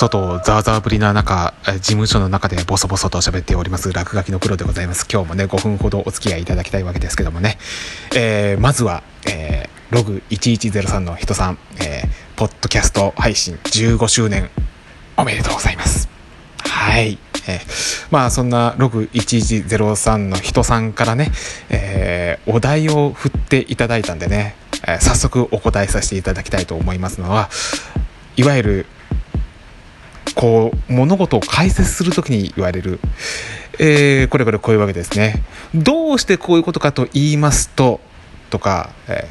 外をザーザーぶりな中事務所の中でボソボソと喋っております落書きのプロでございます。今日もね5分ほどお付き合いいただきたいわけですけどもね、えー、まずは、えー、ログ1103の人さん、えー、ポッドキャスト配信15周年おめでとうございます。はい。えー、まあそんなログ1103の人さんからね、えー、お題を振っていただいたんでね、えー、早速お答えさせていただきたいと思いますのはいわゆるこう物事を解説する時に言われる、えー、これこれこういうわけですね。どうしてこういうことかと言いますととか、え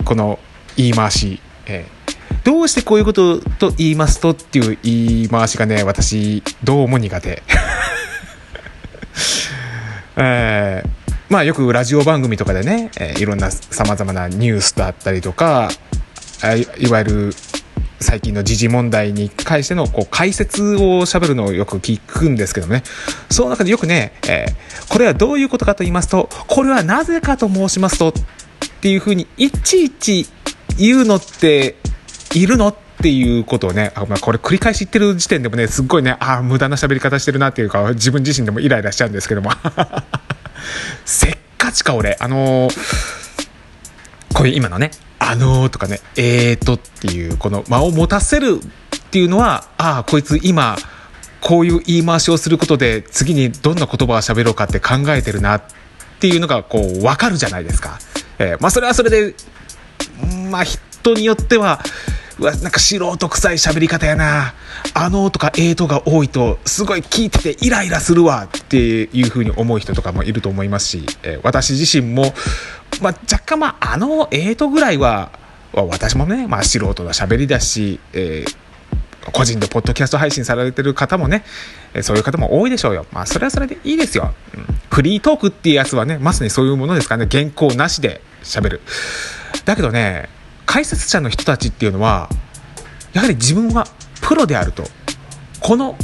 ー、この言い回し、えー、どうしてこういうことと言いますとっていう言い回しがね私どうも苦手。えー、まあよくラジオ番組とかでね、えー、いろんなさまざまなニュースだったりとかいわゆる最近の時事問題に関してのこう解説を喋るのをよく聞くんですけどねその中でよくね、えー、これはどういうことかと言いますとこれはなぜかと申しますとっていうふうにいちいち言うのっているのっていうことをね、あまあ、これ繰り返し言ってる時点でもね、すっごいね、ああ、無駄な喋り方してるなっていうか、自分自身でもイライラしちゃうんですけども。せっかちか、俺。あのー、こういう今のね、あのーとかね、えーとっていう、この間を持たせるっていうのは、ああ、こいつ今、こういう言い回しをすることで、次にどんな言葉を喋ろうかって考えてるなっていうのが、こう、わかるじゃないですか。えー、まあ、それはそれで、まあ、人によっては、うわ、なんか素人臭い喋り方やな。あのとかえーとが多いと、すごい聞いててイライラするわっていうふうに思う人とかもいると思いますし、え、私自身も、まあ、若干、まあ、あのえーとぐらいは、私もね、まあ、素人の喋りだし、えー、個人でポッドキャスト配信されてる方もね、そういう方も多いでしょうよ。まあ、それはそれでいいですよ。うん、フリートークっていうやつはね、まさにそういうものですからね、原稿なしで喋る。だけどね、解説者の人たちっていうのはやはり自分はプロであるとこの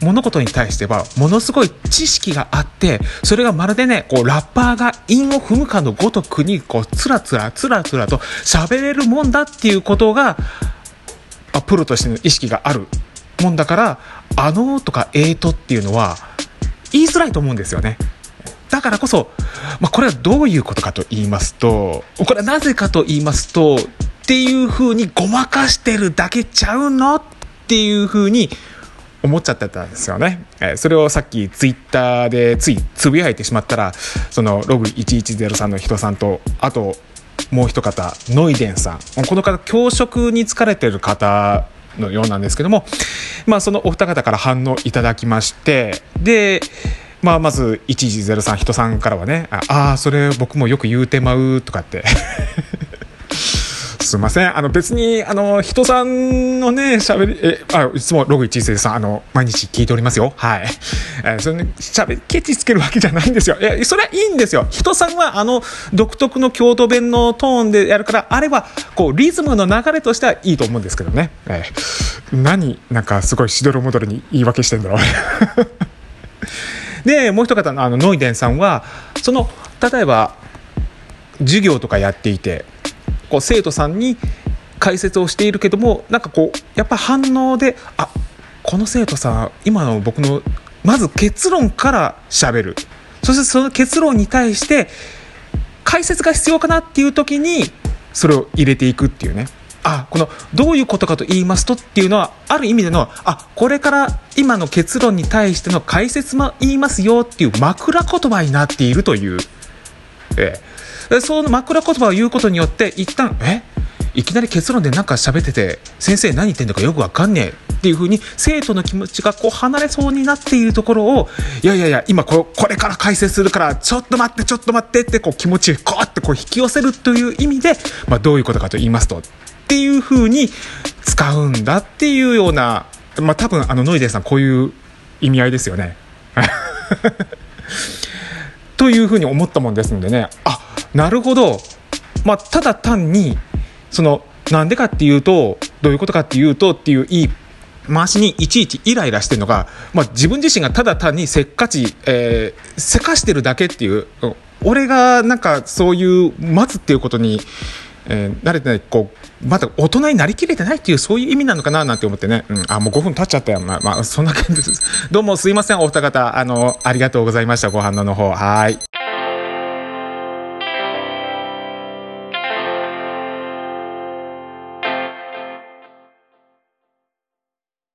物事に対してはものすごい知識があってそれがまるでねこうラッパーが韻を踏むかのごとくにこうつらつらつらつらと喋れるもんだっていうことがプロとしての意識があるもんだから「あの」とか「えーと」っていうのは言いづらいと思うんですよね。だからこそ、まあ、これはどういうことかと言いますとこれはなぜかと言いますとっていう風にごまかしてるだけちゃうの？っていう風に思っちゃってたんですよね。えそれをさっきツイッターでついつぶやいてしまったらそのログ1103の人さんとあともう一方ノイデンさんこの方教職に疲れてる方のようなんですけども、まあ、そのお二方から反応いただきましてでまあ、まず1103人さんからはね「ああそれ僕もよく言うてまう」とかってすいません。あの別に、あの、人さんのね、喋り、え、あ、いつもログ一世さん、あの、毎日聞いておりますよ。はい。えー、それね、喋り、ケチつけるわけじゃないんですよ。いや、それはいいんですよ。人さんは、あの、独特の京都弁のトーンでやるから、あれは、こう、リズムの流れとしてはいいと思うんですけどね。えー、何、なんかすごいしどろもどろに言い訳してんだろう。で、もう一方の、あの、ノイデンさんは、その、例えば、授業とかやっていて、こう生徒さんに解説をしているけどもなんかこうやっぱ反応であこの生徒さん今の僕のまず結論からしゃべる。そしてその結論に対して解説が必要かなっていう時にそれを入れていくっていうね。あこのどういうことかと言いますとっていうのはある意味でのあこれから今の結論に対しての解説も言いますよっていう枕言葉になっているという、ええ。その枕言葉を言うことによって一旦え？いきなり結論でなんか喋ってて先生何言ってんのかよくわかんねえ。っていう風に生徒の気持ちがこう離れそうになっているところをいやいやいや今これから解説するからちょっと待ってちょっと待ってってこう気持ちこうってこう引き寄せるという意味で、まあ、どういうことかと言いますとっていう風に使うんだっていうような、まあ、多分あのノイデーさんこういう意味合いですよね。というふうに思ったもんですのでね。あなるほど、まあ、ただ単にそのなんでかっていうとどういうことかっていうとっていういい回しにいちいちイライラしてるのが、まあ、自分自身がただ単にせっかち、えー、せかしてるだけっていう俺がなんかそういう待つっていうことにえー、慣れてない、こう、まだ大人になりきれてないっていう、そういう意味なのかななんて思ってね。うん、あ、もう5分経っちゃったよ。まあ、まあ、そんな感じです。どうもすいません、お二方。あの、ありがとうございました。ご反応の方。はい。